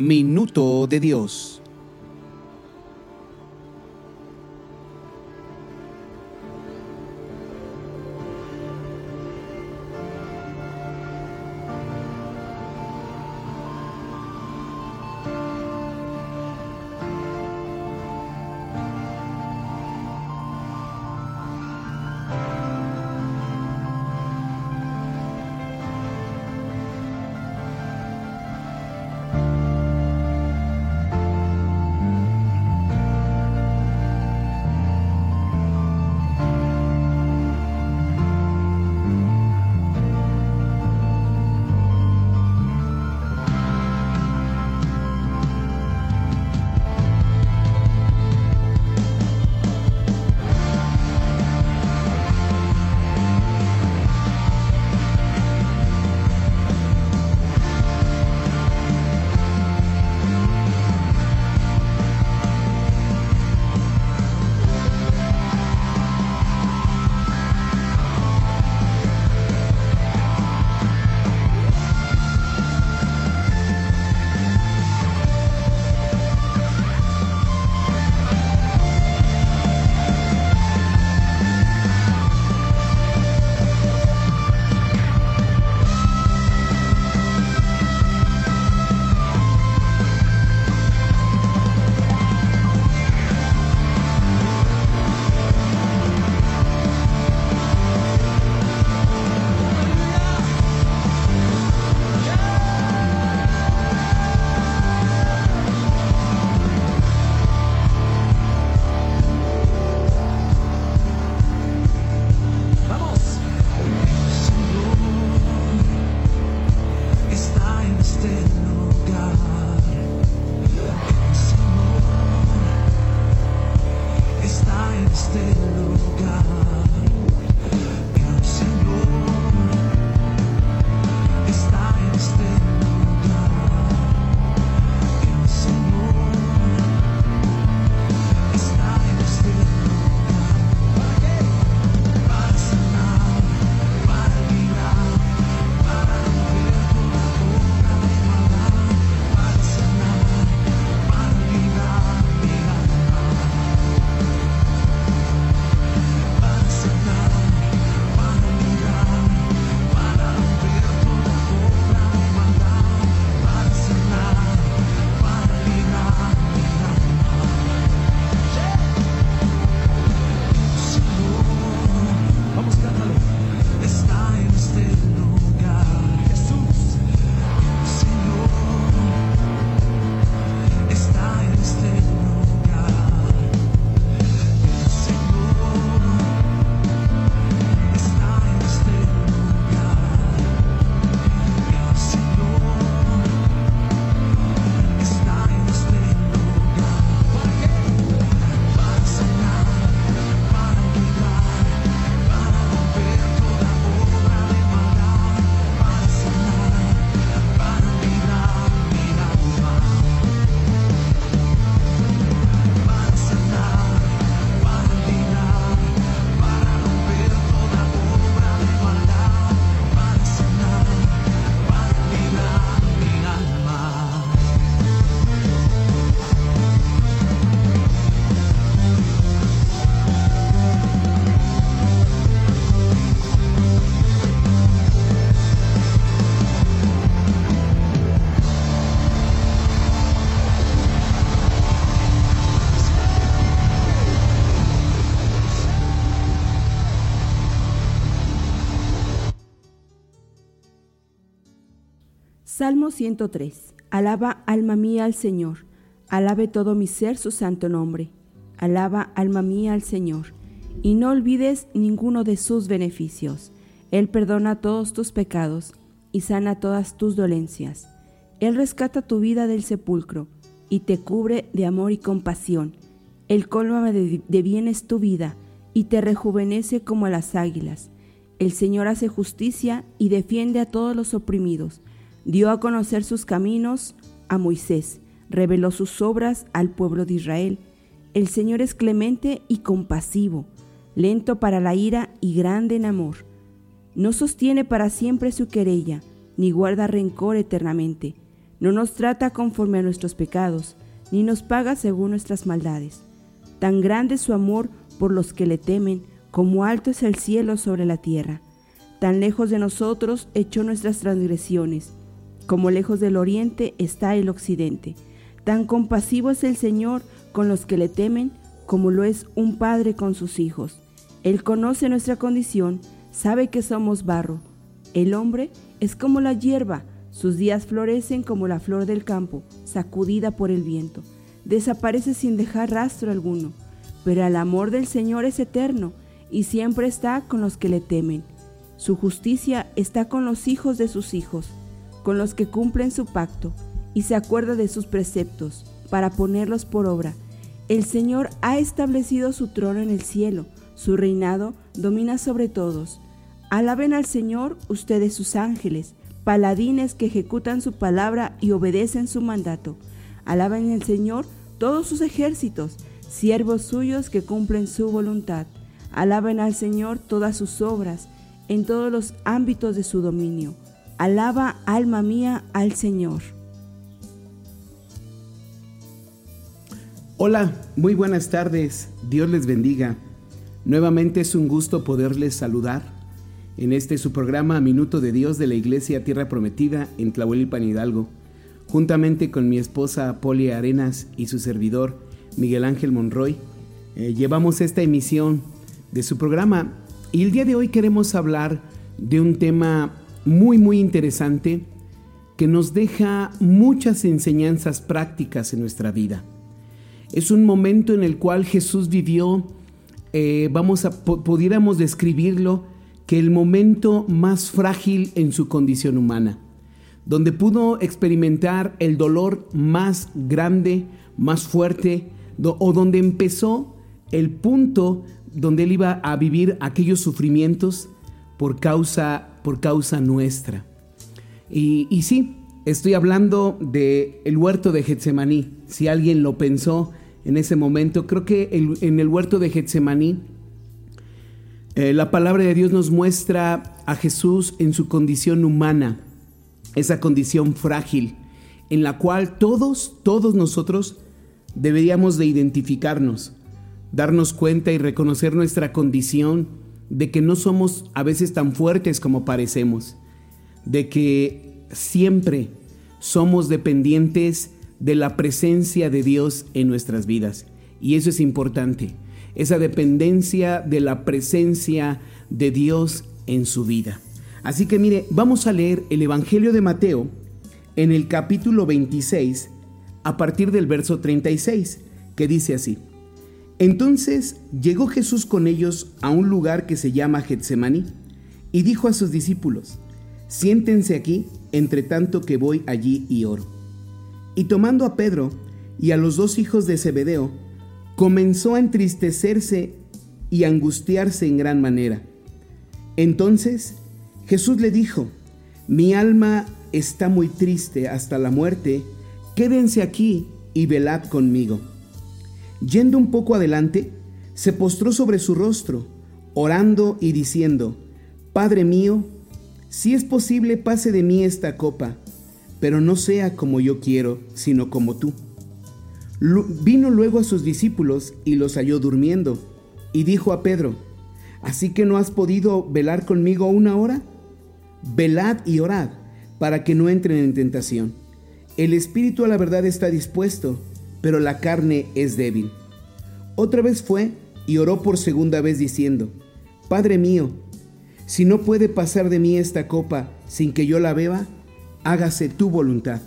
Minuto de Dios. Salmo 103. Alaba alma mía al Señor. Alabe todo mi ser su santo nombre. Alaba alma mía al Señor. Y no olvides ninguno de sus beneficios. Él perdona todos tus pecados y sana todas tus dolencias. Él rescata tu vida del sepulcro y te cubre de amor y compasión. Él colma de, bienes tu vida y te rejuvenece como a las águilas. El Señor hace justicia y defiende a todos los oprimidos. Dio a conocer sus caminos a Moisés, reveló sus obras al pueblo de Israel. El Señor es clemente y compasivo, lento para la ira y grande en amor. No sostiene para siempre su querella, ni guarda rencor eternamente. No nos trata conforme a nuestros pecados, ni nos paga según nuestras maldades. Tan grande es su amor por los que le temen, como alto es el cielo sobre la tierra. Tan lejos de nosotros echó nuestras transgresiones, como lejos del oriente está el occidente. Tan compasivo es el Señor con los que le temen, como lo es un padre con sus hijos. Él conoce nuestra condición, sabe que somos barro. El hombre es como la hierba, sus días florecen como la flor del campo, sacudida por el viento. Desaparece sin dejar rastro alguno, pero el amor del Señor es eterno y siempre está con los que le temen. Su justicia está con los hijos de sus hijos, con los que cumplen su pacto, y se acuerda de sus preceptos, para ponerlos por obra. El Señor ha establecido su trono en el cielo, su reinado domina sobre todos. Alaben al Señor ustedes sus ángeles, paladines que ejecutan su palabra y obedecen su mandato. Alaben al Señor todos sus ejércitos, siervos suyos que cumplen su voluntad. Alaben al Señor todas sus obras, en todos los ámbitos de su dominio. Alaba, alma mía, al Señor. Hola, muy buenas tardes. Dios les bendiga. Nuevamente es un gusto poderles saludar en este su programa Minuto de Dios de la Iglesia Tierra Prometida en Tlahuelipan Hidalgo, juntamente con mi esposa Poli Arenas y su servidor Miguel Ángel Monroy. eh, llevamos esta emisión de su programa y el día de hoy queremos hablar de un tema muy muy interesante que nos deja muchas enseñanzas prácticas en nuestra vida. Es un momento en el cual Jesús vivió, eh, vamos a, pudiéramos describirlo, que el momento más frágil en su condición humana, donde pudo experimentar el dolor más grande, más fuerte, o donde empezó el punto donde él iba a vivir aquellos sufrimientos por causa, por causa nuestra. Y, y sí, estoy hablando de el huerto de Getsemaní. Si alguien lo pensó en ese momento, creo que en el huerto de Getsemaní, eh, la palabra de Dios nos muestra a Jesús en su condición humana, esa condición frágil, en la cual todos, todos nosotros deberíamos de identificarnos, darnos cuenta y reconocer nuestra condición de que no somos a veces tan fuertes como parecemos, de que siempre somos dependientes de la presencia de Dios en nuestras vidas. Y eso es importante, esa dependencia de la presencia de Dios en su vida. Así que mire, vamos a leer el Evangelio de Mateo en el capítulo 26 a partir del verso 36, que dice así. Entonces llegó Jesús con ellos a un lugar que se llama Getsemaní y dijo a sus discípulos, siéntense aquí entre tanto que voy allí y oro. Y tomando a Pedro y a los dos hijos de Zebedeo, comenzó a entristecerse y angustiarse en gran manera. Entonces Jesús le dijo, mi alma está muy triste hasta la muerte, quédense aquí y velad conmigo. Yendo un poco adelante, se postró sobre su rostro, orando y diciendo, Padre mío, si es posible pase de mí esta copa, pero no sea como yo quiero, sino como tú. Vino luego a sus discípulos y los halló durmiendo, y dijo a Pedro, ¿Así que no has podido velar conmigo una hora? Velad y orad, para que no entren en tentación. El espíritu a la verdad está dispuesto, pero la carne es débil. Otra vez fue y oró por segunda vez diciendo, Padre mío, si no puede pasar de mí esta copa sin que yo la beba, hágase tu voluntad.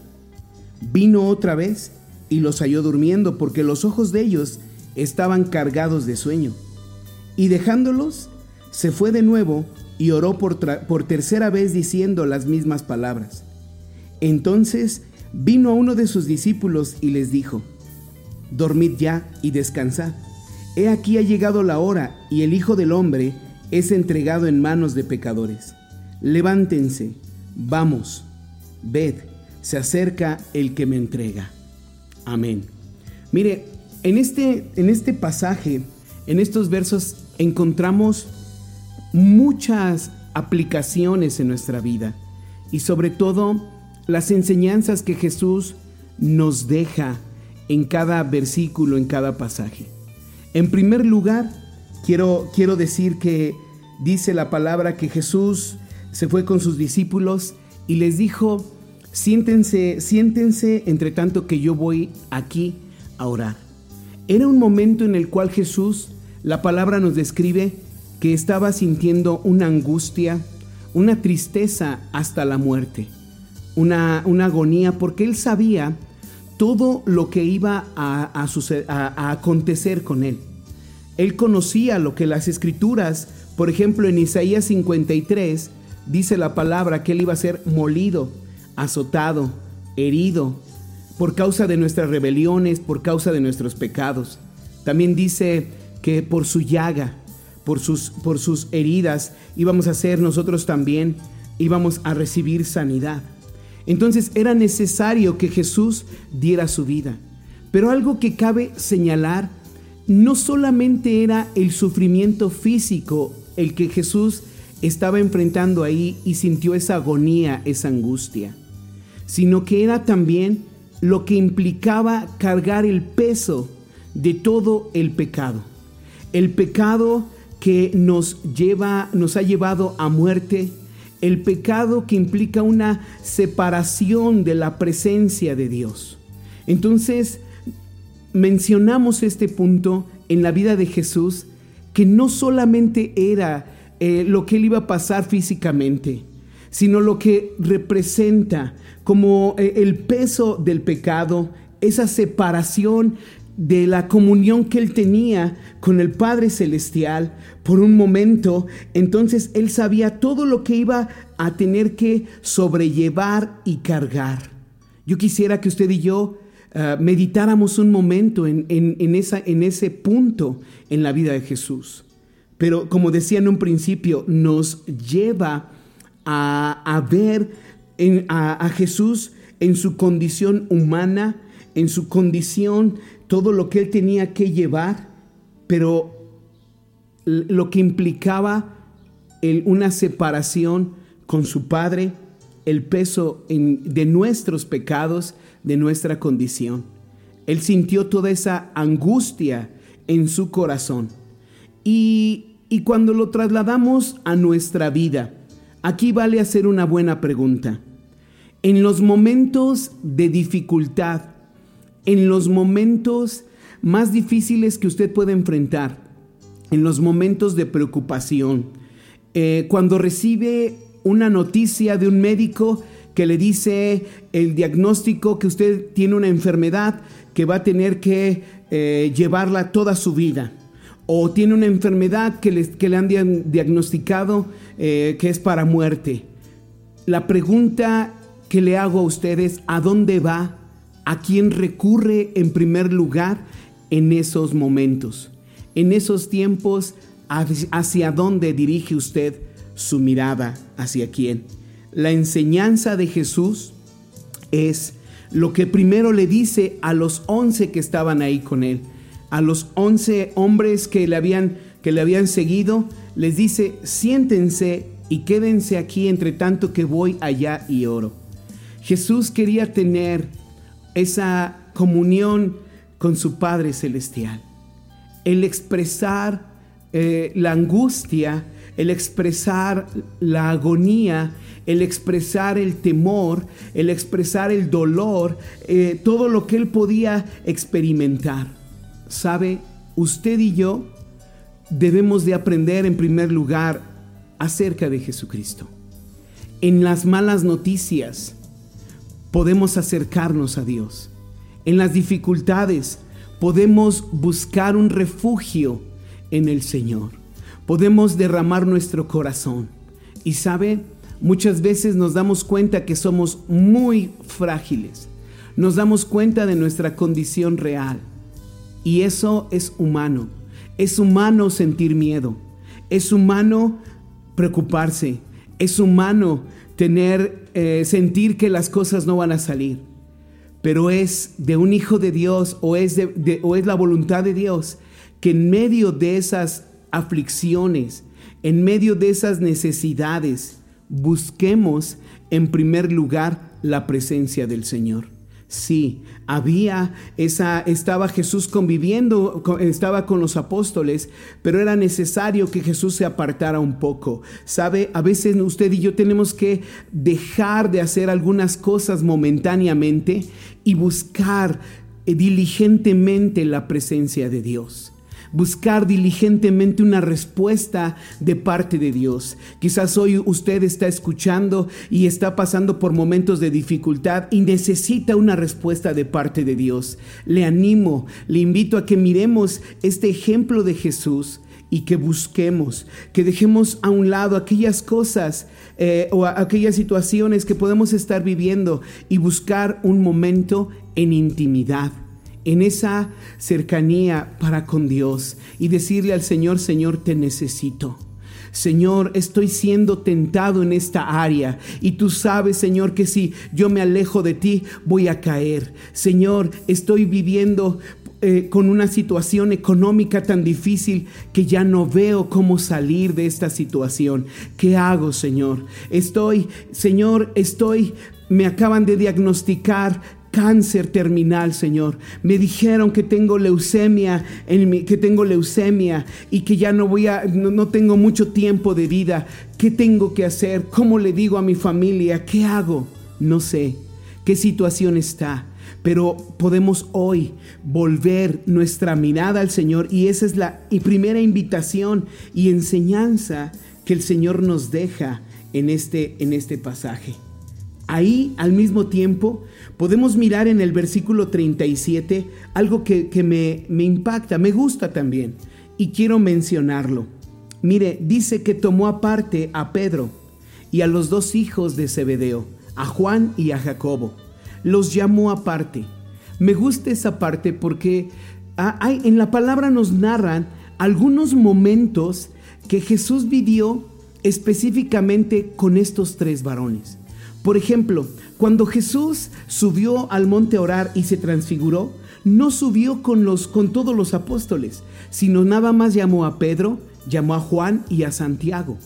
Vino otra vez y los halló durmiendo porque los ojos de ellos estaban cargados de sueño. Y dejándolos, se fue de nuevo y oró por, tercera vez diciendo las mismas palabras. Entonces vino a uno de sus discípulos y les dijo, Dormid ya y descansad. He aquí ha llegado la hora y el Hijo del Hombre es entregado en manos de pecadores. Levántense, vamos, ved, se acerca el que me entrega. Amén. Mire, en este, en este pasaje, en estos versos, encontramos muchas aplicaciones en nuestra vida y sobre todo las enseñanzas que Jesús nos deja en cada versículo, en cada pasaje. En primer lugar, quiero, quiero decir que dice la palabra que Jesús se fue con sus discípulos y les dijo, siéntense, siéntense entre tanto que yo voy aquí a orar. Era un momento en el cual Jesús, la palabra nos describe que estaba sintiendo una angustia, una tristeza hasta la muerte, una, una agonía, porque él sabía todo lo que iba a, acontecer con él. Él conocía lo que las escrituras, por ejemplo en Isaías 53, dice la palabra que él iba a ser molido, azotado, herido, por causa de nuestras rebeliones, por causa de nuestros pecados. También dice que por su llaga, por sus, por sus heridas, íbamos a ser nosotros también, íbamos a recibir sanidad. Entonces era necesario que Jesús diera su vida. Pero algo que cabe señalar, no solamente era el sufrimiento físico el que Jesús estaba enfrentando ahí y sintió esa agonía, esa angustia, sino que era también lo que implicaba cargar el peso de todo el pecado. El pecado que nos lleva nos ha llevado a muerte, el pecado que implica una separación de la presencia de Dios. Entonces, mencionamos este punto en la vida de Jesús, que no solamente era eh, lo que él iba a pasar físicamente, sino lo que representa como eh, el peso del pecado, esa separación de la comunión que él tenía con el Padre Celestial por un momento, entonces él sabía todo lo que iba a tener que sobrellevar y cargar. Yo quisiera que usted y yo uh, meditáramos un momento en, en, esa, en ese punto en la vida de Jesús. Pero como decía en un principio, nos lleva a, a ver a, a Jesús en su condición humana, en su condición, todo lo que él tenía que llevar, pero lo que implicaba una separación con su Padre, el peso de nuestros pecados, de nuestra condición. Él sintió toda esa angustia en su corazón. Y cuando lo trasladamos a nuestra vida, aquí vale hacer una buena pregunta. En los momentos de dificultad, en los momentos más difíciles que usted puede enfrentar, en los momentos de preocupación, eh, cuando recibe una noticia de un médico que le dice el diagnóstico que usted tiene una enfermedad que va a tener que eh, llevarla toda su vida, o tiene una enfermedad que le, que le han diagnosticado eh, que es para muerte. La pregunta que le hago a ustedes, ¿a dónde va? ¿A quién recurre en primer lugar en esos momentos? En esos tiempos, ¿hacia dónde dirige usted su mirada? ¿Hacia quién? La enseñanza de Jesús es lo que primero le dice a los once que estaban ahí con él, a los once hombres que le habían, que le habían seguido, les dice, siéntense y quédense aquí entre tanto que voy allá y oro. Jesús quería tener esa comunión con su Padre Celestial. El expresar eh, la angustia, el expresar la agonía, el expresar el temor, el expresar el dolor, eh, todo lo que él podía experimentar. ¿Sabe? Usted y yo debemos de aprender en primer lugar acerca de Jesucristo. En las malas noticias, podemos acercarnos a Dios. En las dificultades podemos buscar un refugio en el Señor. Podemos derramar nuestro corazón. Y sabe, muchas veces nos damos cuenta que somos muy frágiles. nos damos cuenta de nuestra condición real. Y eso es humano. Es humano sentir miedo. Es humano preocuparse. Es humano tener, eh, sentir que las cosas no van a salir. Pero es de un hijo de Dios o es, de- de- o es la voluntad de Dios que en medio de esas aflicciones, en medio de esas necesidades, busquemos en primer lugar la presencia del Señor. Sí, había esa, estaba Jesús conviviendo, co- estaba con los apóstoles, pero era necesario que Jesús se apartara un poco. Sabe, a veces usted y yo tenemos que dejar de hacer algunas cosas momentáneamente y buscar eh, diligentemente la presencia de Dios buscar diligentemente una respuesta de parte de Dios. Quizás hoy usted está escuchando y está pasando por momentos de dificultad y necesita una respuesta de parte de Dios. Le animo, le invito a que miremos este ejemplo de Jesús y que busquemos, que dejemos a un lado aquellas cosas eh, o aquellas situaciones que podemos estar viviendo y buscar un momento en intimidad en esa cercanía para con Dios y decirle al Señor, Señor, te necesito. Señor, estoy siendo tentado en esta área y tú sabes, Señor, que si yo me alejo de ti, voy a caer. Señor, estoy viviendo eh, con una situación económica tan difícil que ya no veo cómo salir de esta situación. ¿Qué hago, Señor? Estoy, Señor, estoy, me acaban de diagnosticar cáncer terminal, Señor. Me dijeron que tengo leucemia, en mi- que tengo leucemia y que ya no voy a, no, tengo mucho tiempo de vida. ¿Qué tengo que hacer? ¿Cómo le digo a mi familia? ¿Qué hago? No sé. ¿Qué situación está? Pero podemos hoy volver nuestra mirada al Señor y esa es la primera invitación y enseñanza que el Señor nos deja en este, en este pasaje. Ahí al mismo tiempo podemos mirar en el versículo 37 algo que, que me, me impacta, me gusta también y quiero mencionarlo. Mire, dice que tomó aparte a Pedro y a los dos hijos de Zebedeo, a Juan y a Jacobo. Los llamó aparte. Me gusta esa parte porque ah, en la palabra nos narran algunos momentos que Jesús vivió específicamente con estos tres varones. Por ejemplo, cuando Jesús subió al monte a orar y se transfiguró, no subió con todos los apóstoles, sino nada más llamó a Pedro, llamó a Juan y a Santiago.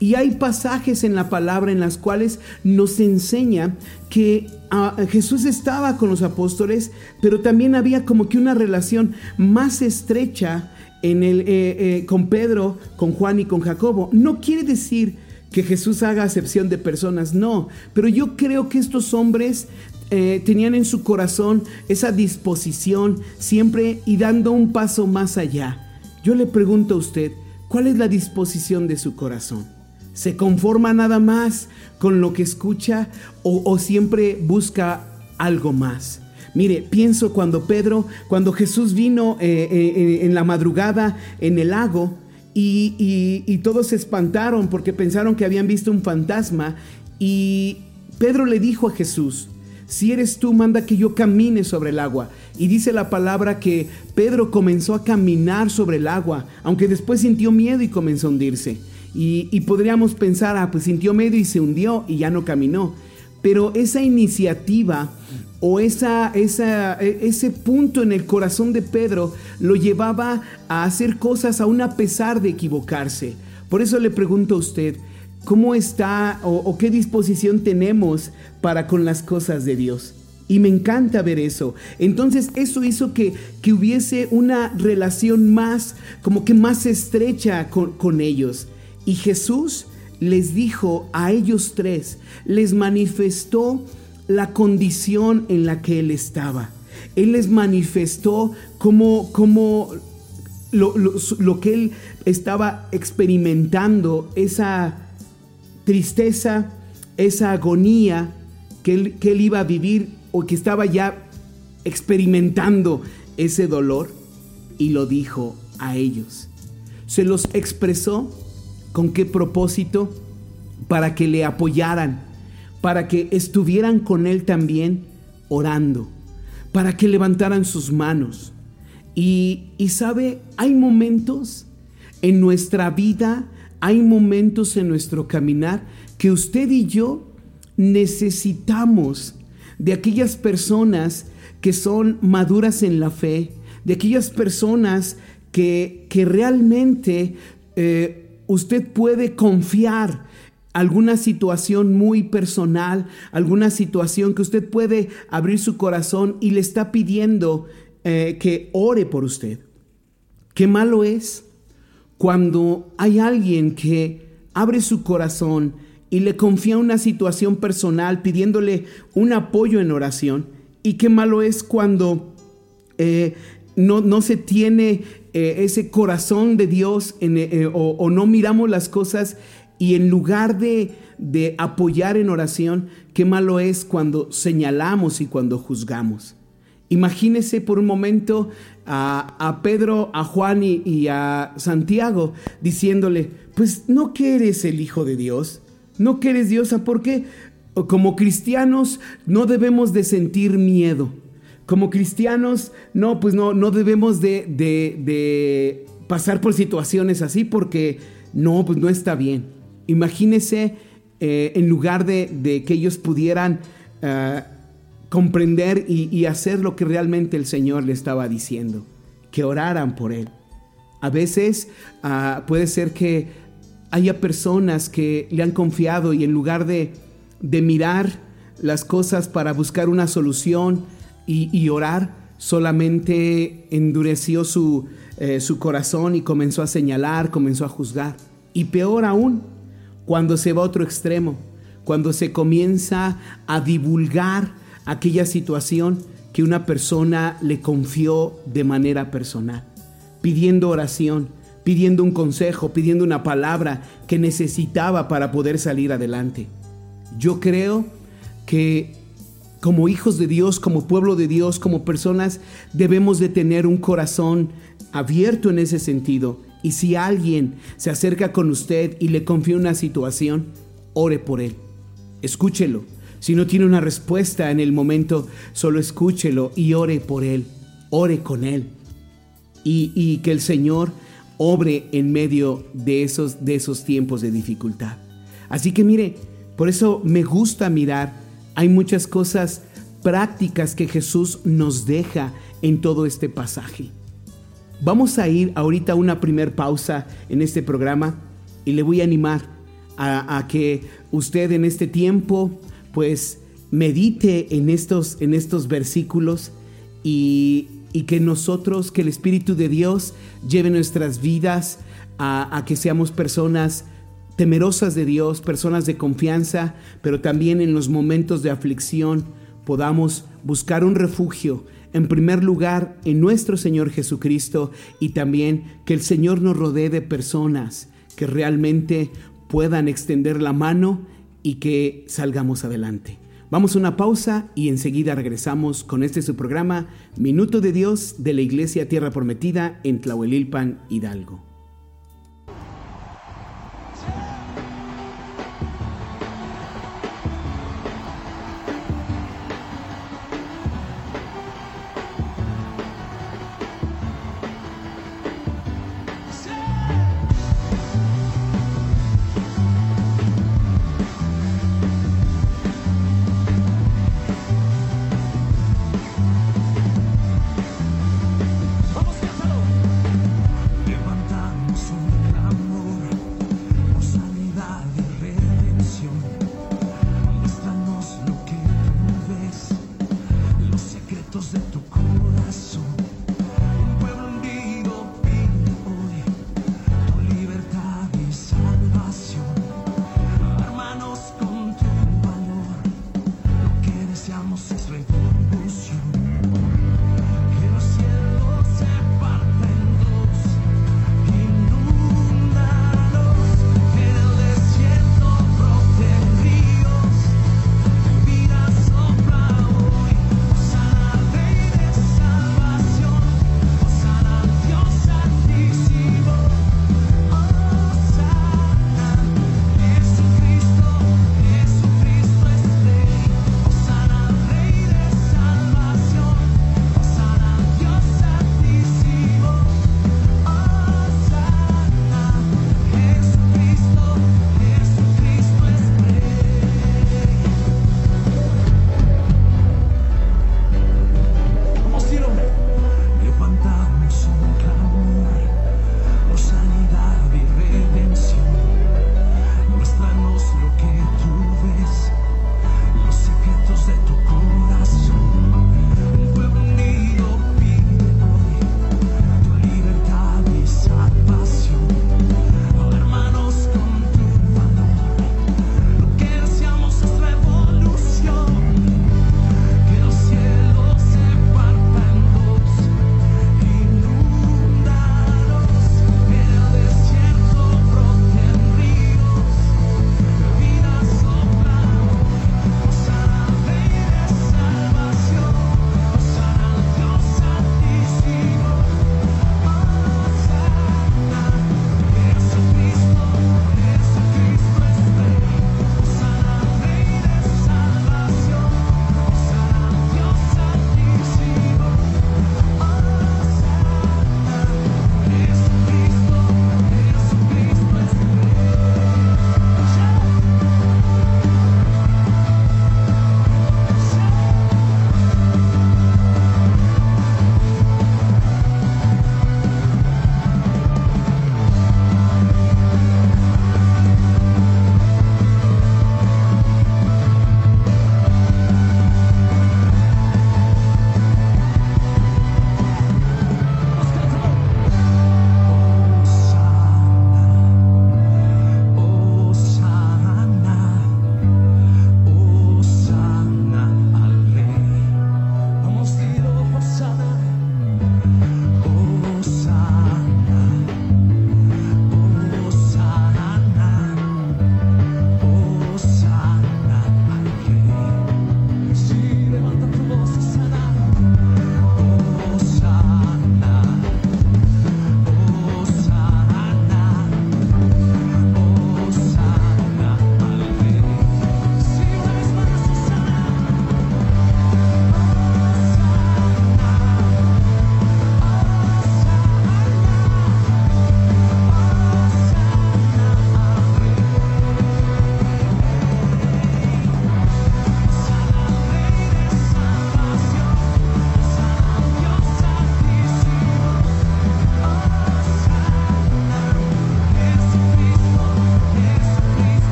Y hay pasajes en la palabra en las cuales nos enseña que ah, Jesús estaba con los apóstoles, pero también había como que una relación más estrecha eh, eh, con Pedro, con Juan y con Jacobo. No quiere decir que Jesús haga acepción de personas, no, pero yo creo que estos hombres eh, tenían en su corazón esa disposición siempre y dando un paso más allá. Yo le pregunto a usted, ¿cuál es la disposición de su corazón? ¿Se conforma nada más con lo que escucha o, siempre busca algo más? Mire, pienso cuando Pedro, cuando Jesús vino eh, eh, en la madrugada en el lago y, y- todos se espantaron porque pensaron que habían visto un fantasma y Pedro le dijo a Jesús, si eres tú, manda que yo camine sobre el agua. Y dice la palabra que Pedro comenzó a caminar sobre el agua, aunque después sintió miedo y comenzó a hundirse. Y, y podríamos pensar, ah, pues sintió miedo y se hundió y ya no caminó. Pero esa iniciativa o esa, e- ese punto en el corazón de Pedro lo llevaba a hacer cosas aún a pesar de equivocarse. Por eso le pregunto a usted, ¿cómo está o, o qué disposición tenemos para con las cosas de Dios? Y me encanta ver eso. Entonces eso hizo que, que hubiese una relación más, como que más estrecha con, con ellos. Y Jesús les dijo a ellos tres, les manifestó la condición en la que él estaba. Él les manifestó cómo, cómo lo, lo- que él estaba experimentando, esa tristeza, esa agonía que él, que él iba a vivir o que estaba ya experimentando ese dolor y lo dijo a ellos. Se los expresó con qué propósito para que le apoyaran, para que estuvieran con él también orando, para que levantaran sus manos. Y, y sabe, hay momentos en nuestra vida, hay momentos en nuestro caminar que usted y yo necesitamos de aquellas personas que son maduras en la fe, de aquellas personas que, que realmente eh, usted puede confiar alguna situación muy personal, alguna situación que usted puede abrir su corazón y le está pidiendo eh, que ore por usted. Qué malo es cuando hay alguien que abre su corazón y le confía una situación personal pidiéndole un apoyo en oración. Y qué malo es cuando eh, no, no, se tiene eh, ese corazón de Dios o, no miramos las cosas y en lugar de, de apoyar en oración, qué malo es cuando señalamos y cuando juzgamos. Imagínese por un momento a, a Pedro, a Juan y, a Santiago diciéndole, pues no que eres el Hijo de Dios, no que eres diosa, porque como cristianos no debemos de sentir miedo. Como cristianos, no, pues no, no debemos de, de, de pasar por situaciones así porque no, pues no está bien. Imagínese eh, en lugar de, que ellos pudieran uh, comprender y, hacer lo que realmente el Señor le estaba diciendo, que oraran por Él. A veces uh, puede ser que haya personas que le han confiado y en lugar de, mirar las cosas para buscar una solución y, orar, solamente endureció eh, su corazón y comenzó a señalar, comenzó a juzgar. Y peor aún, cuando se va a otro extremo, cuando se comienza a divulgar aquella situación que una persona le confió de manera personal, pidiendo oración, pidiendo un consejo, pidiendo una palabra que necesitaba para poder salir adelante. Yo creo que como hijos de Dios, como pueblo de Dios, como personas, debemos de tener un corazón abierto en ese sentido. Y si alguien se acerca con usted y le confía una situación, ore por él. Escúchelo. Si no tiene una respuesta en el momento, solo escúchelo y ore por él. Ore con él. Y, que el Señor obre en medio de esos, de esos tiempos de dificultad. Así que mire, por eso me gusta mirar. Hay muchas cosas prácticas que Jesús nos deja en todo este pasaje. Vamos a ir ahorita a una primer pausa en este programa y le voy a animar a, que usted en este tiempo pues medite en estos, en estos versículos y, y, que nosotros, que el Espíritu de Dios lleve nuestras vidas a que seamos personas temerosas de Dios, personas de confianza, pero también en los momentos de aflicción podamos buscar un refugio, en primer lugar en nuestro Señor Jesucristo y también que el Señor nos rodee de personas que realmente puedan extender la mano y que salgamos adelante. Vamos a una pausa y enseguida regresamos con este su programa Minuto de Dios de la Iglesia Tierra Prometida en Tlahuelilpan, Hidalgo.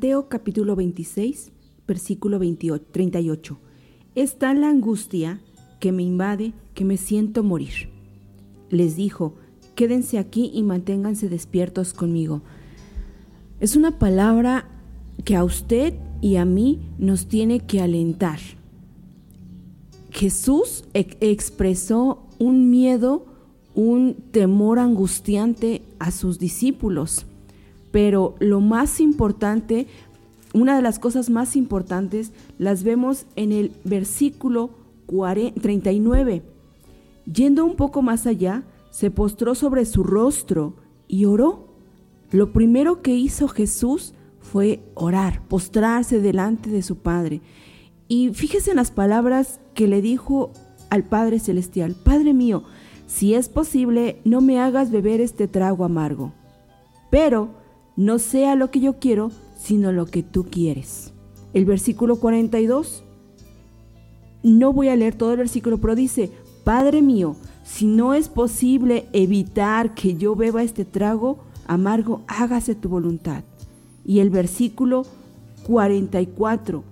Mateo capítulo 26, versículo 28, 38. Es tal la angustia que me invade que me siento morir. Les dijo, quédense aquí y manténganse despiertos conmigo. Es una palabra que a usted y a mí nos tiene que alentar. Jesús e- expresó un miedo, un temor angustiante a sus discípulos, pero lo más importante, una de las cosas más importantes, las vemos en el versículo 40 39. Yendo un poco más allá, se postró sobre su rostro y oró. Lo primero que hizo Jesús fue orar, postrarse delante de su Padre. Y fíjese en las palabras que le dijo al Padre Celestial, Padre mío, si es posible, no me hagas beber este trago amargo, pero no sea lo que yo quiero, sino lo que tú quieres. El versículo 42, no voy a leer todo el versículo, pero dice, Padre mío, si no es posible evitar que yo beba este trago amargo, hágase tu voluntad. Y el versículo 44,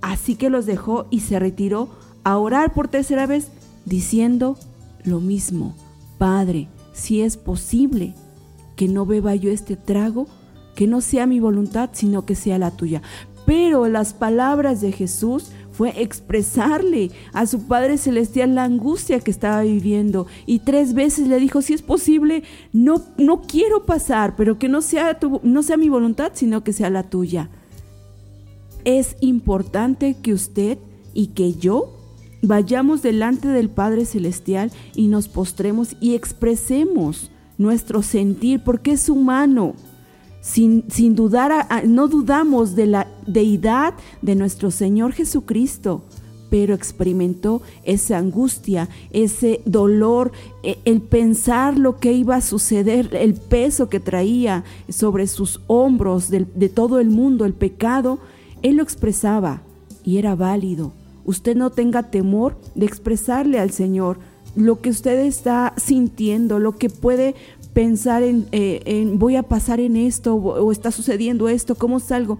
así que los dejó y se retiró a orar por tercera vez, diciendo lo mismo, Padre, si es posible que no beba yo este trago, que no sea mi voluntad, sino que sea la tuya. Pero las palabras de Jesús fue expresarle a su Padre Celestial la angustia que estaba viviendo. Y tres veces le dijo, si es posible, no, no quiero pasar, pero que no sea, tu- no sea mi voluntad, sino que sea la tuya. Es importante que usted y que yo vayamos delante del Padre Celestial y nos postremos y expresemos nuestro sentir, porque es humano. Sin, sin dudar, no dudamos de la deidad de nuestro Señor Jesucristo, pero experimentó esa angustia, ese dolor, e- el pensar lo que iba a suceder, el peso que traía sobre sus hombros de todo el mundo, el pecado, él lo expresaba y era válido. Usted no tenga temor de expresarle al Señor lo que usted está sintiendo, lo que puede pensar en, eh, en voy a pasar en esto o, o está sucediendo esto, ¿cómo salgo?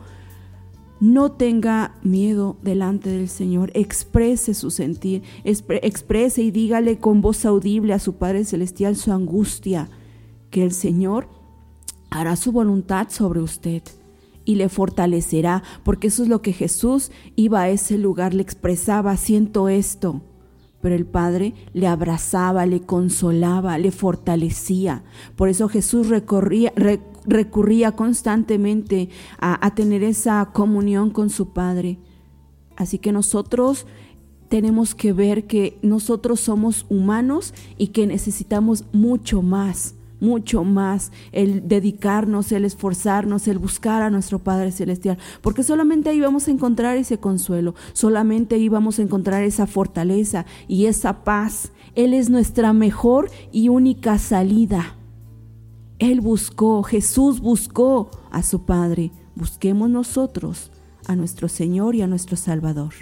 No tenga miedo delante del Señor, exprese su sentir, expre- exprese y dígale con voz audible a su Padre Celestial su angustia, que el Señor hará su voluntad sobre usted y le fortalecerá, porque eso es lo que Jesús iba a ese lugar, le expresaba, siento esto. Pero el Padre le abrazaba, le consolaba, le fortalecía. Por eso Jesús recorría- re- recurría constantemente a tener esa comunión con su Padre. Así que nosotros tenemos que ver que nosotros somos humanos y que necesitamos mucho más, mucho más el dedicarnos, el esforzarnos, el buscar a nuestro Padre Celestial, porque solamente ahí vamos a encontrar ese consuelo, solamente ahí vamos a encontrar esa fortaleza y esa paz. Él es nuestra mejor y única salida. Él buscó, Jesús buscó a su Padre. Busquemos nosotros a nuestro Señor y a nuestro Salvador.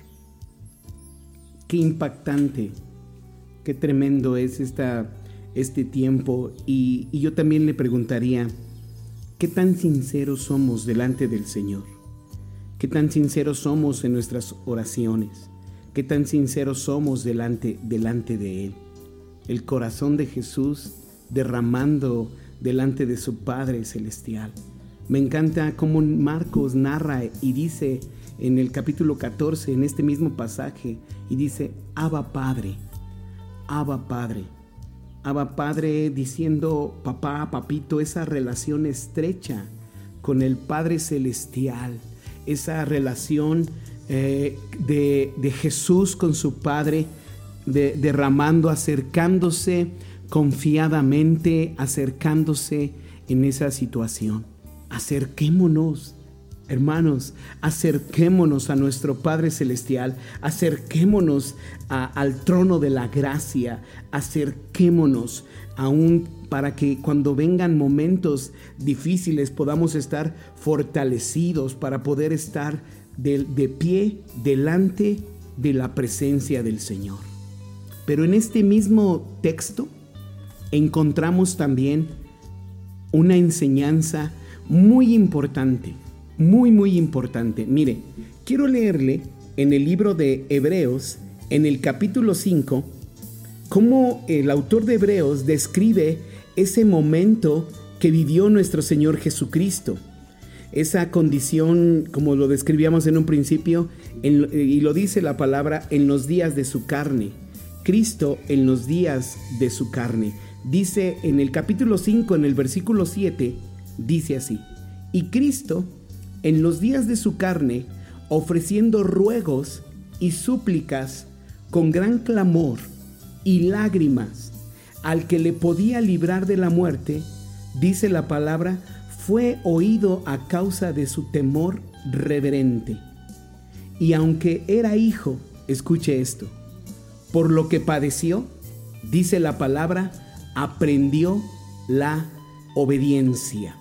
Qué impactante, qué tremendo es esta, este tiempo. Y, yo también le preguntaría, ¿qué tan sinceros somos delante del Señor? ¿Qué tan sinceros somos en nuestras oraciones? ¿Qué tan sinceros somos delante, delante de Él? El corazón de Jesús derramando delante de su Padre Celestial. Me encanta cómo Marcos narra y dice en el capítulo 14, en este mismo pasaje, y dice, Abba Padre, Abba Padre. Abba Padre diciendo, papá, papito, esa relación estrecha con el Padre Celestial, esa relación eh, de, de Jesús con su Padre, de- derramando, acercándose confiadamente, acercándose en esa situación. Acerquémonos, hermanos, acerquémonos a nuestro Padre Celestial, acerquémonos al trono de la gracia, acerquémonos aún para que cuando vengan momentos difíciles podamos estar fortalecidos para poder estar de pie delante de la presencia del Señor. Pero en este mismo texto encontramos también una enseñanza muy importante, muy, muy importante. Mire, quiero leerle en el libro de Hebreos, en el capítulo 5, cómo el autor de Hebreos describe ese momento que vivió nuestro Señor Jesucristo. Esa condición, como lo describíamos en un principio, y lo dice la palabra, en los días de su carne. Cristo en los días de su carne. Dice en el capítulo 5, en el versículo 7, dice así, y Cristo en los días de su carne, ofreciendo ruegos y súplicas con gran clamor y lágrimas al que le podía librar de la muerte, dice la palabra, fue oído a causa de su temor reverente. Y aunque era hijo, escuche esto, por lo que padeció, dice la palabra, aprendió la obediencia.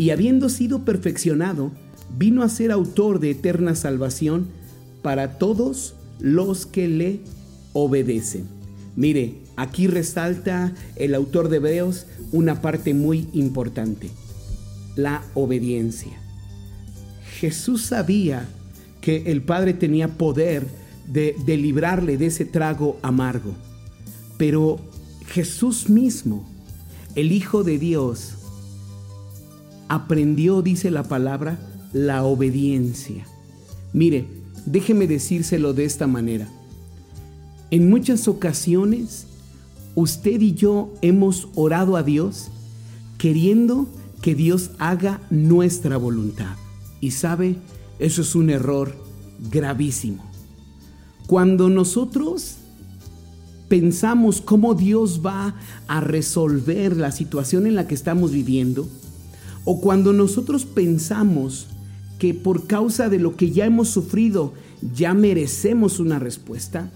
Y habiendo sido perfeccionado, vino a ser autor de eterna salvación para todos los que le obedecen. Mire, aquí resalta el autor de Hebreos una parte muy importante, la obediencia. Jesús sabía que el Padre tenía poder de, de librarle de ese trago amargo, pero Jesús mismo, el Hijo de Dios, aprendió, dice la palabra, la obediencia. Mire, déjeme decírselo de esta manera. En muchas ocasiones, usted y yo hemos orado a Dios queriendo que Dios haga nuestra voluntad. Y sabe, eso es un error gravísimo. Cuando nosotros pensamos cómo Dios va a resolver la situación en la que estamos viviendo, o cuando nosotros pensamos que por causa de lo que ya hemos sufrido ya merecemos una respuesta,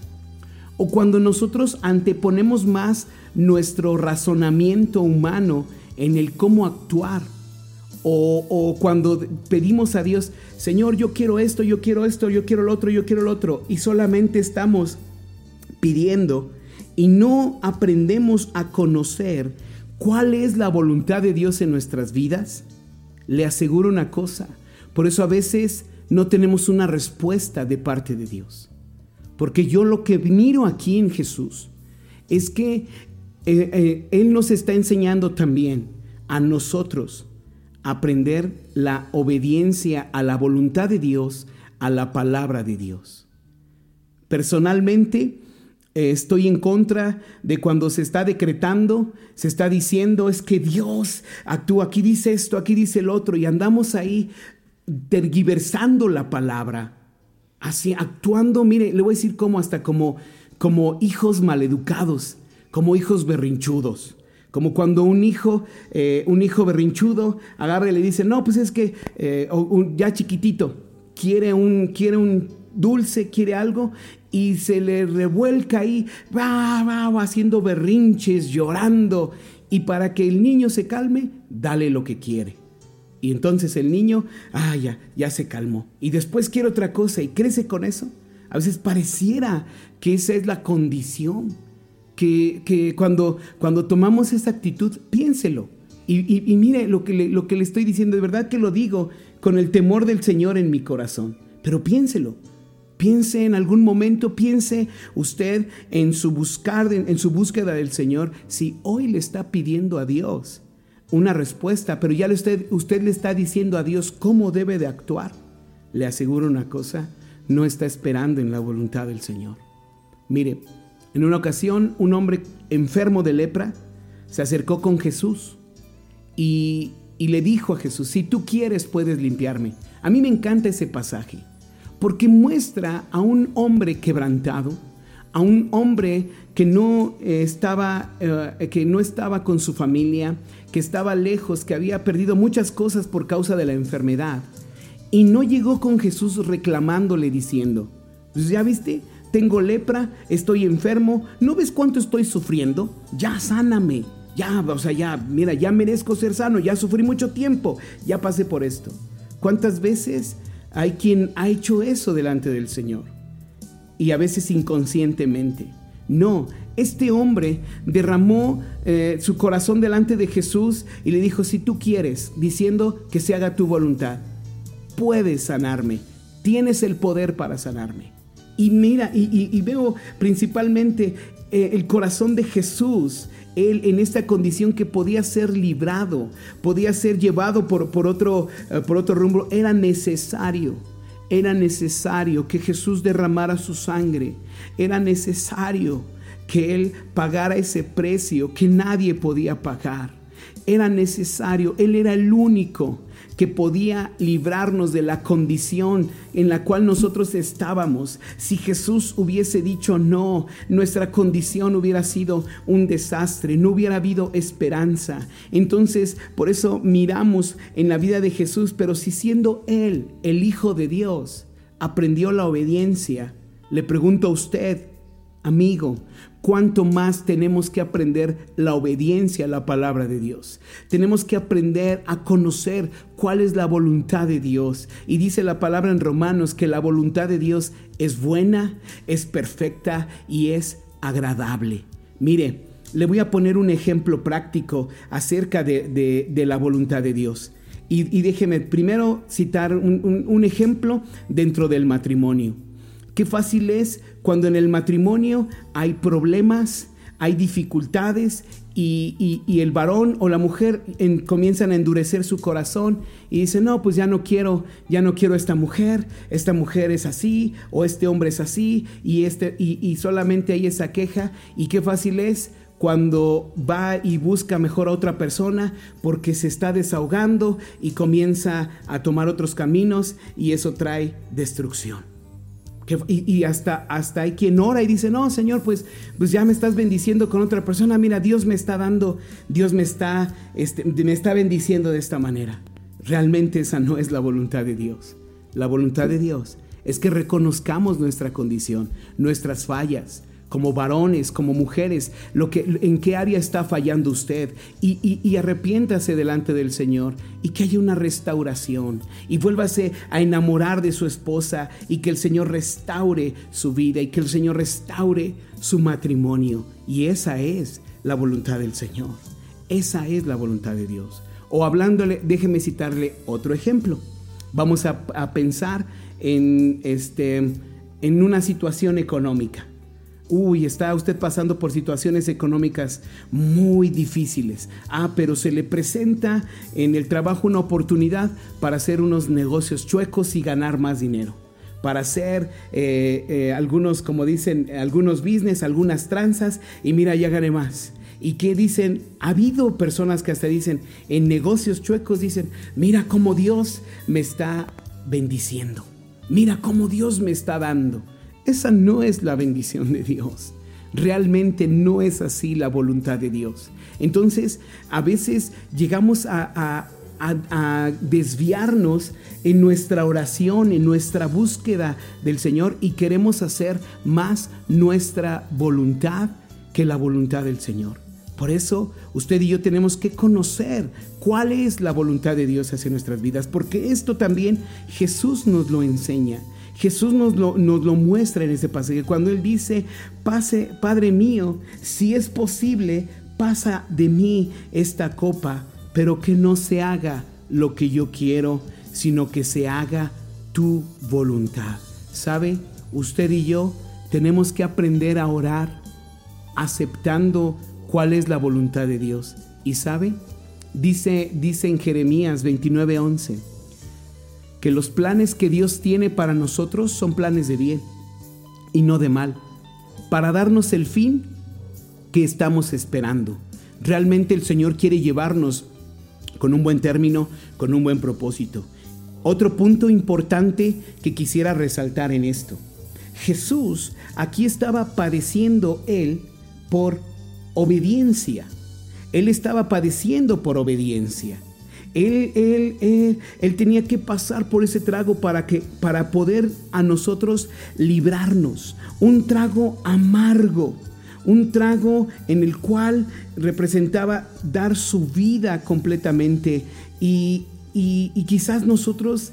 o cuando nosotros anteponemos más nuestro razonamiento humano en el cómo actuar, o, o, cuando pedimos a Dios, Señor, yo quiero esto, yo quiero esto, yo quiero lo otro, yo quiero lo otro, y solamente estamos pidiendo y no aprendemos a conocer cuál es la voluntad de Dios en nuestras vidas, le aseguro una cosa, por eso a veces no tenemos una respuesta de parte de Dios. Porque yo lo que miro aquí en Jesús es que eh, eh, Él nos está enseñando también a nosotros aprender la obediencia a la voluntad de Dios, a la palabra de Dios. Personalmente, eh, estoy en contra de cuando se está decretando, se está diciendo es que Dios actúa, aquí dice esto, aquí dice el otro, y andamos ahí tergiversando la palabra, así actuando, mire, le voy a decir cómo hasta como, como hijos maleducados, como hijos berrinchudos. Como cuando un hijo, eh, un hijo berrinchudo agarra y le dice, no, pues es que eh, ya chiquitito, quiere un, quiere un dulce, quiere algo, y se le revuelca ahí, va, va, va, haciendo berrinches, llorando, y para que el niño se calme, dale lo que quiere. Y entonces el niño, ah, ya, ya se calmó. Y después quiere otra cosa y crece con eso. A veces pareciera que esa es la condición. Que, que cuando, cuando tomamos esa actitud, piénselo. Y, y, mire lo que, le, lo que le estoy diciendo, de verdad que lo digo con el temor del Señor en mi corazón. Pero piénselo. Piense en algún momento, piense usted en su buscar, en, su búsqueda del Señor, si hoy le está pidiendo a Dios una respuesta, pero ya usted, usted le está diciendo a Dios cómo debe de actuar. Le aseguro una cosa, no está esperando en la voluntad del Señor. Mire, en una ocasión un hombre enfermo de lepra se acercó con Jesús y, y le dijo a Jesús, si tú quieres puedes limpiarme. A mí me encanta ese pasaje porque muestra a un hombre quebrantado, a un hombre que no eh, estaba eh, que no estaba con su familia, que estaba lejos, que había perdido muchas cosas por causa de la enfermedad y no llegó con Jesús reclamándole diciendo, pues ya viste, tengo lepra, estoy enfermo, ¿no ves cuánto estoy sufriendo? Ya sáname. Ya, o sea, ya, mira, ya merezco ser sano, ya sufrí mucho tiempo, ya pasé por esto. ¿Cuántas veces hay quien ha hecho eso delante del Señor? Y a veces inconscientemente. No, este hombre derramó eh, su corazón delante de Jesús y le dijo, si tú quieres, diciendo que se haga tu voluntad, puedes sanarme, tienes el poder para sanarme. Y mira, y, veo principalmente eh, el corazón de Jesús, él en esta condición que podía ser librado, podía ser llevado por, por otro, eh, por otro rumbo, era necesario. Era necesario que Jesús derramara su sangre. Era necesario que Él pagara ese precio que nadie podía pagar. Era necesario, Él era el único que podía librarnos de la condición en la cual nosotros estábamos. Si Jesús hubiese dicho no, nuestra condición hubiera sido un desastre, no hubiera habido esperanza. Entonces, por eso miramos en la vida de Jesús, pero si siendo Él el Hijo de Dios, aprendió la obediencia, le pregunto a usted, Amigo, cuánto más tenemos que aprender la obediencia a la palabra de Dios. Tenemos que aprender a conocer cuál es la voluntad de Dios. Y dice la palabra en Romanos que la voluntad de Dios es buena, es perfecta y es agradable. Mire, le voy a poner un ejemplo práctico acerca de, la voluntad de Dios. Y, déjeme primero citar un ejemplo dentro del matrimonio. Qué fácil es cuando en el matrimonio hay problemas, hay dificultades y, el varón o la mujer en- comienzan a endurecer su corazón y dicen, no, pues ya no quiero, ya no quiero esta mujer, esta mujer es así o este hombre es así y, este, y solamente hay esa queja y qué fácil es cuando va y busca mejor a otra persona porque se está desahogando y comienza a tomar otros caminos y eso trae destrucción. Y, y hasta, hasta hay quien ora y dice, no, Señor, pues, pues ya me estás bendiciendo con otra persona. Mira, Dios me está dando, Dios me está, este, me está bendiciendo de esta manera. Realmente esa no es la voluntad de Dios. La voluntad de Dios es que reconozcamos nuestra condición, nuestras fallas, como varones, como mujeres, lo que, en qué área está fallando usted y, y- arrepiéntase delante del Señor y que haya una restauración y vuélvase a enamorar de su esposa y que el Señor restaure su vida y que el Señor restaure su matrimonio. Y esa es la voluntad del Señor. Esa es la voluntad de Dios. O hablándole, déjeme citarle otro ejemplo. Vamos a, a pensar en, este, en una situación económica. Uy, está usted pasando por situaciones económicas muy difíciles. Ah, pero se le presenta en el trabajo una oportunidad para hacer unos negocios chuecos y ganar más dinero. Para hacer eh, eh, algunos, como dicen, algunos business, algunas tranzas y mira, ya gané más. Y que dicen, ha habido personas que hasta dicen, en negocios chuecos dicen, mira cómo Dios me está bendiciendo. Mira cómo Dios me está dando. Esa no es la bendición de Dios. Realmente no es así la voluntad de Dios. Entonces, a veces llegamos a, desviarnos en nuestra oración, en nuestra búsqueda del Señor y queremos hacer más nuestra voluntad que la voluntad del Señor. Por eso usted y yo tenemos que conocer cuál es la voluntad de Dios hacia nuestras vidas, porque esto también Jesús nos lo enseña. Jesús nos lo, nos lo muestra en ese pasaje. Cuando Él dice, pase, Padre mío, si es posible, pasa de mí esta copa, pero que no se haga lo que yo quiero, sino que se haga tu voluntad. ¿Sabe? Usted y yo tenemos que aprender a orar aceptando cuál es la voluntad de Dios. ¿Y sabe? Dice, dice en Jeremías 29:11 que los planes que Dios tiene para nosotros son planes de bien y no de mal, para darnos el fin que estamos esperando. Realmente el Señor quiere llevarnos con un buen término, con un buen propósito. Otro punto importante que quisiera resaltar en esto. Jesús aquí estaba padeciendo él por obediencia. Él estaba padeciendo por obediencia. Él, él, él, él tenía que pasar por ese trago para, que, para poder a nosotros librarnos. Un trago amargo, un trago en el cual representaba dar su vida completamente y, y, y quizás nosotros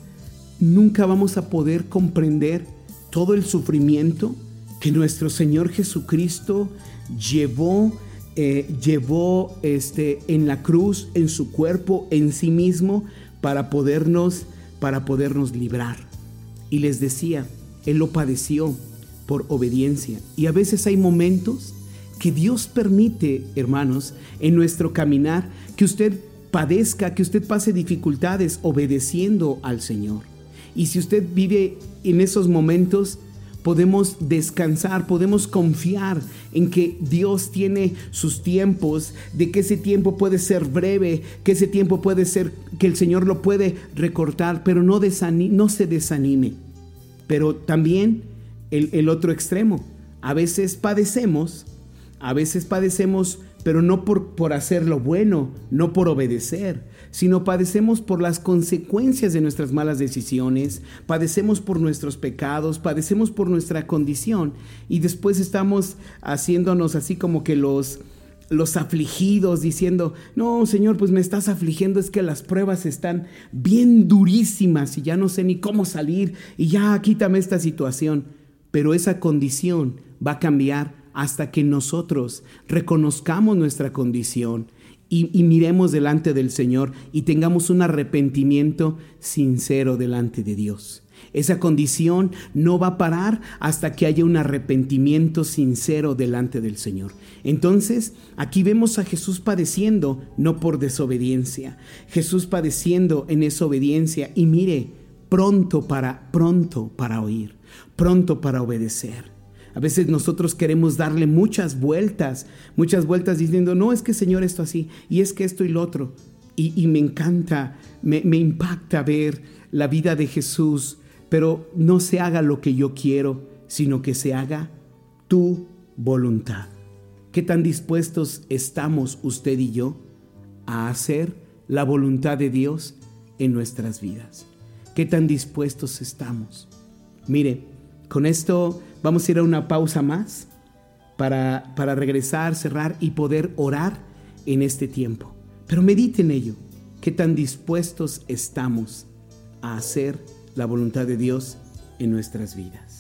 nunca vamos a poder comprender todo el sufrimiento que nuestro Señor Jesucristo llevó, eh, llevó este, en la cruz, en su cuerpo, en sí mismo, para podernos, para podernos librar. Y les decía, Él lo padeció por obediencia. Y a veces hay momentos que Dios permite, hermanos, en nuestro caminar, que usted padezca, que usted pase dificultades obedeciendo al Señor. Y si usted vive en esos momentos, podemos descansar, podemos confiar en que Dios tiene sus tiempos, de que ese tiempo puede ser breve, que ese tiempo puede ser, que el Señor lo puede recortar, pero no, no se desanime. Pero también el, el otro extremo, a veces padecemos, a veces padecemos, pero no por, por hacer lo bueno, no por obedecer, sino padecemos por las consecuencias de nuestras malas decisiones, padecemos por nuestros pecados, padecemos por nuestra condición y después estamos haciéndonos así como que los los afligidos diciendo, no, Señor, pues me estás afligiendo, es que las pruebas están bien durísimas y ya no sé ni cómo salir y ya quítame esta situación. Pero esa condición va a cambiar hasta que nosotros reconozcamos nuestra condición y, miremos delante del Señor y tengamos un arrepentimiento sincero delante de Dios. Esa condición no va a parar hasta que haya un arrepentimiento sincero delante del Señor. Entonces, aquí vemos a Jesús padeciendo, no por desobediencia. Jesús padeciendo en esa obediencia y mire, pronto para pronto para oír, pronto para obedecer. A veces nosotros queremos darle muchas vueltas, muchas vueltas diciendo, no, es que Señor esto así, y es que esto y lo otro. Y, me encanta, me, me impacta ver la vida de Jesús, pero no se haga lo que yo quiero, sino que se haga tu voluntad. ¿Qué tan dispuestos estamos usted y yo a hacer la voluntad de Dios en nuestras vidas? ¿Qué tan dispuestos estamos? Mire, con esto vamos a ir a una pausa más para, para regresar, cerrar y poder orar en este tiempo. Pero medite en ello. ¿Qué tan dispuestos estamos a hacer la voluntad de Dios en nuestras vidas?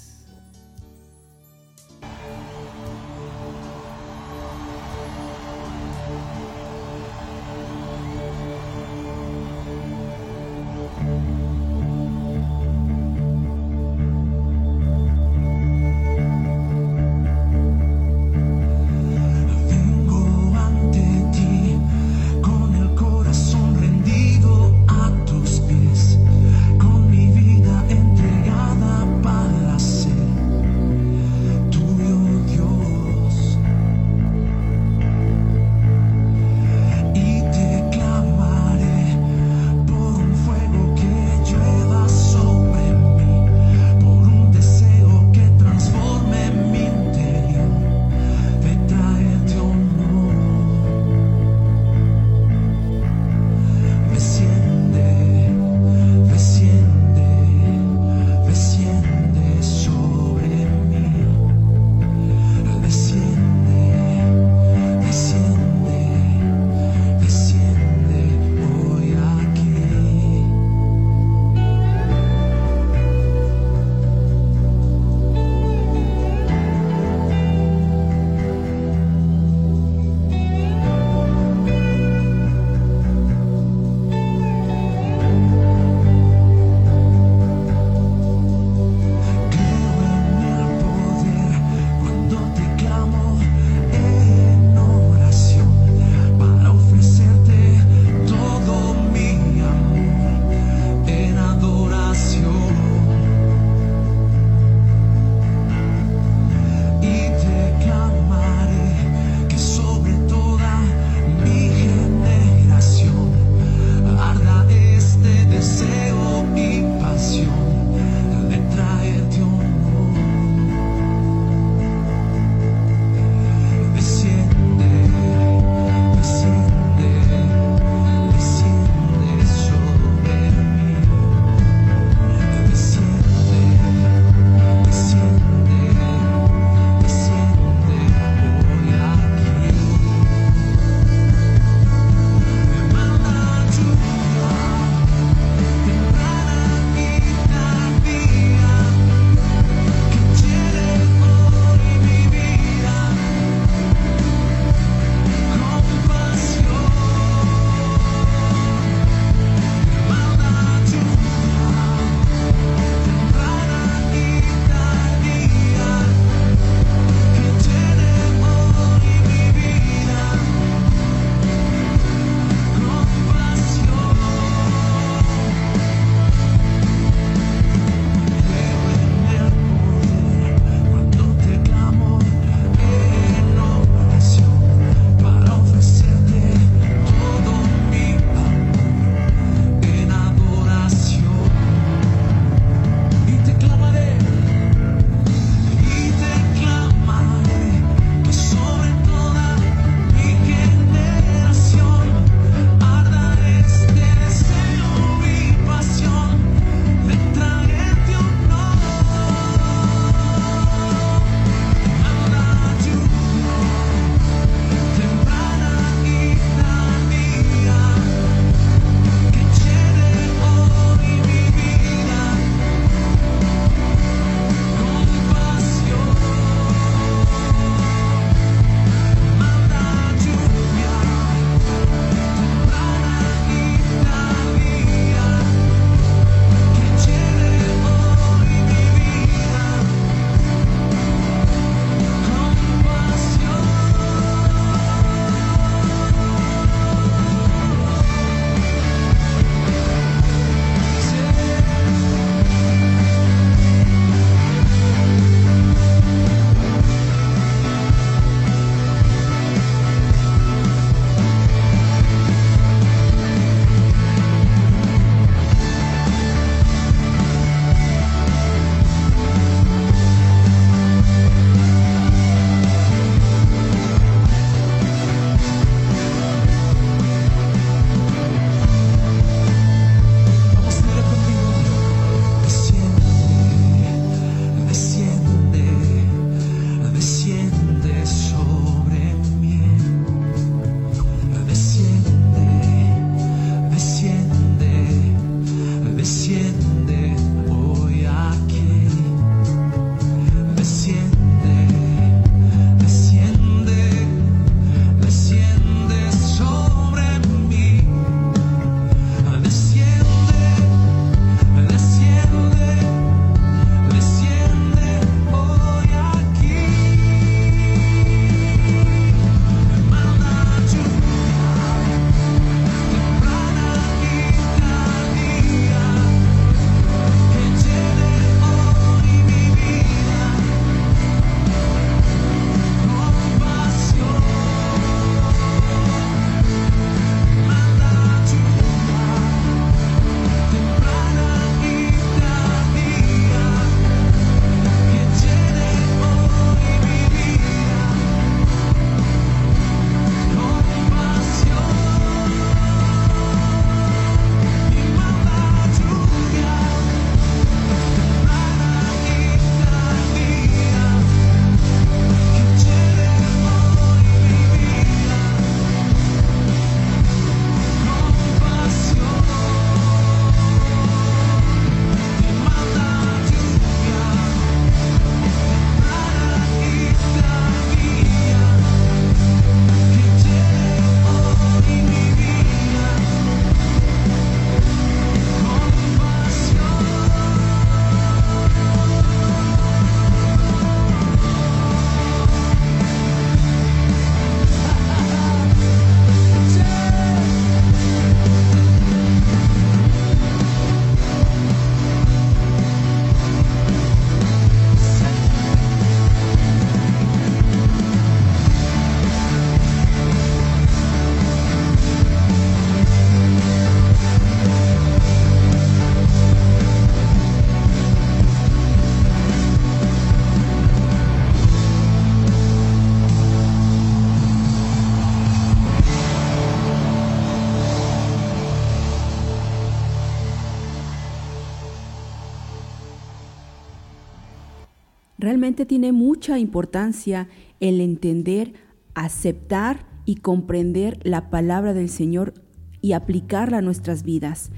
Realmente tiene mucha importancia el entender, aceptar y comprender la palabra del Señor y aplicarla a nuestras vidas.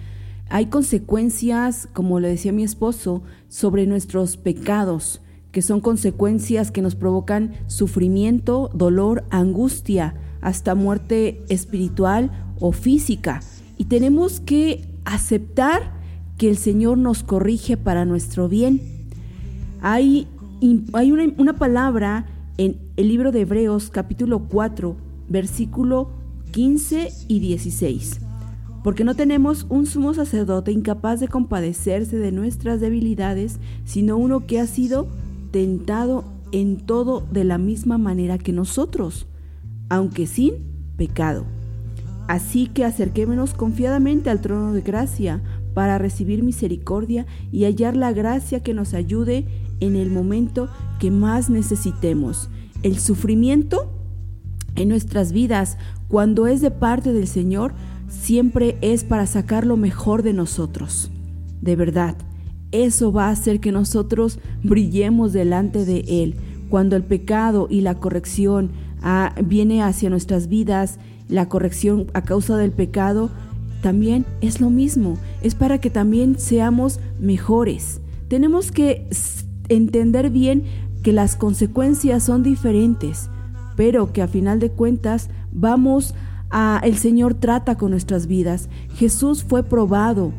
Hay consecuencias, como le decía mi esposo, sobre nuestros pecados, que son consecuencias que nos provocan sufrimiento, dolor, angustia, hasta muerte espiritual o física. Y tenemos que aceptar que el Señor nos corrige para nuestro bien. Hay, hay una, palabra en el libro de Hebreos capítulo 4, versículo 15 y 16. Porque no tenemos un sumo sacerdote incapaz de compadecerse de nuestras debilidades, sino uno que ha sido tentado en todo de la misma manera que nosotros, aunque sin pecado. Así que acerquémonos confiadamente al trono de gracia para recibir misericordia y hallar la gracia que nos ayude en el momento que más necesitemos. El sufrimiento en nuestras vidas, cuando es de parte del Señor, siempre es para sacar lo mejor de nosotros. De verdad, eso va a hacer que nosotros brillemos delante de Él. Cuando el pecado y la corrección ah, viene hacia nuestras vidas, la corrección a causa del pecado, también es lo mismo. Es para que también seamos mejores. Tenemos que entender bien que las consecuencias son diferentes pero que a final de cuentas vamos a el Señor trata con nuestras vidas. Jesús fue probado,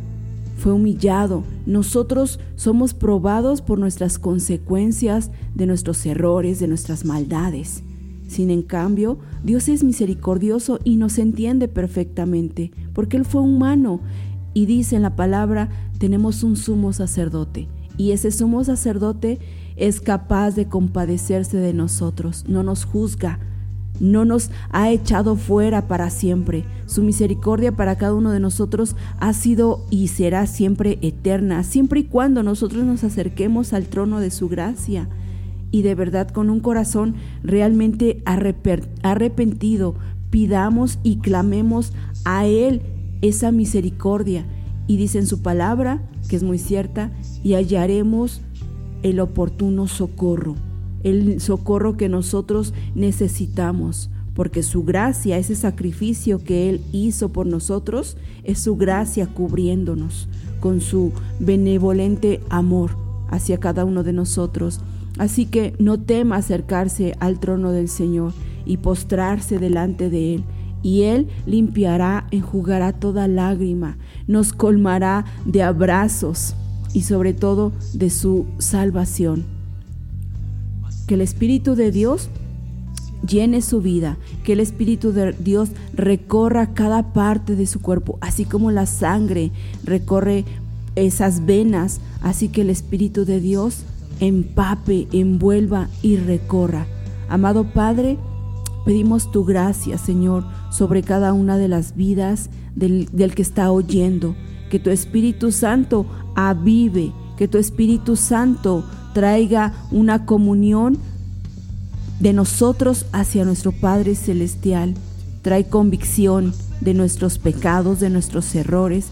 fue humillado. Nosotros somos probados por nuestras consecuencias de nuestros errores, de nuestras maldades. Sin en cambio, Dios es misericordioso y nos entiende perfectamente, porque Él fue humano. Y dice en la palabra, tenemos un sumo sacerdote. Y ese sumo sacerdote es capaz de compadecerse de nosotros, no nos juzga, no nos ha echado fuera para siempre. Su misericordia para cada uno de nosotros ha sido y será siempre eterna, siempre y cuando nosotros nos acerquemos al trono de su gracia y de verdad con un corazón realmente arrepentido, pidamos y clamemos a Él esa misericordia. Y dice en su palabra, que es muy cierta, y hallaremos el oportuno socorro, el socorro que nosotros necesitamos, porque su gracia, ese sacrificio que Él hizo por nosotros, es su gracia cubriéndonos con su benevolente amor hacia cada uno de nosotros. Así que no tema acercarse al trono del Señor y postrarse delante de Él, y Él limpiará, enjugará toda lágrima, nos colmará de abrazos y sobre todo de su salvación. Que el Espíritu de Dios llene su vida, que el Espíritu de Dios recorra cada parte de su cuerpo, así como la sangre recorre esas venas, así que el Espíritu de Dios empape, envuelva y recorra. Amado Padre, pedimos tu gracia, Señor, sobre cada una de las vidas del, del que está oyendo, que tu Espíritu Santo avive, que tu Espíritu Santo traiga una comunión de nosotros hacia nuestro Padre Celestial. Trae convicción de nuestros pecados, de nuestros errores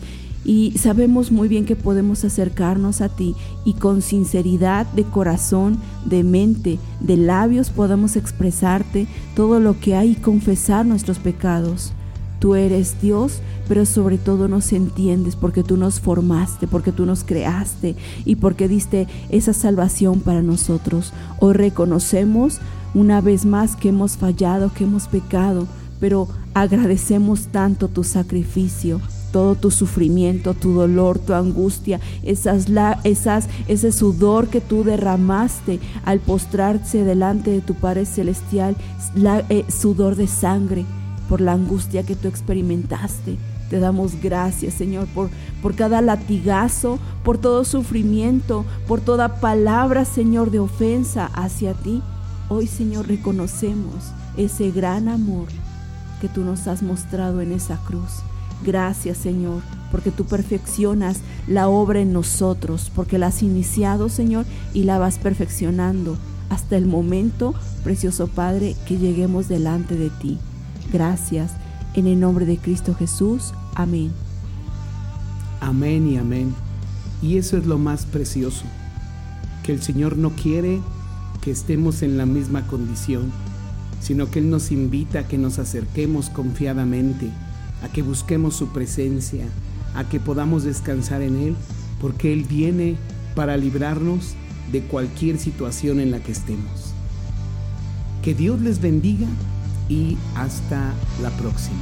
y sabemos muy bien que podemos acercarnos a ti y con sinceridad de corazón, de mente, de labios podamos expresarte todo lo que hay y confesar nuestros pecados. Tú eres Dios pero sobre todo nos entiendes porque tú nos formaste, porque tú nos creaste y porque diste esa salvación para nosotros. Hoy reconocemos una vez más que hemos fallado, que hemos pecado, pero agradecemos tanto tu sacrificio, todo tu sufrimiento, tu dolor, tu angustia, esas, esas, ese sudor que tú derramaste al postrarse delante de tu Padre Celestial, eh, sudor de sangre por la angustia que tú experimentaste. Te damos gracias, Señor, por, por cada latigazo, por todo sufrimiento, por toda palabra, Señor, de ofensa hacia ti. Hoy, Señor, reconocemos ese gran amor que tú nos has mostrado en esa cruz. Gracias, Señor, porque tú perfeccionas la obra en nosotros, porque la has iniciado, Señor, y la vas perfeccionando hasta el momento, precioso Padre, que lleguemos delante de ti. Gracias. En el nombre de Cristo Jesús. Amén. Amén y amén. Y eso es lo más precioso, que el Señor no quiere que estemos en la misma condición, sino que Él nos invita a que nos acerquemos confiadamente, a que busquemos su presencia, a que podamos descansar en Él, porque Él viene para librarnos de cualquier situación en la que estemos. Que Dios les bendiga y hasta la próxima.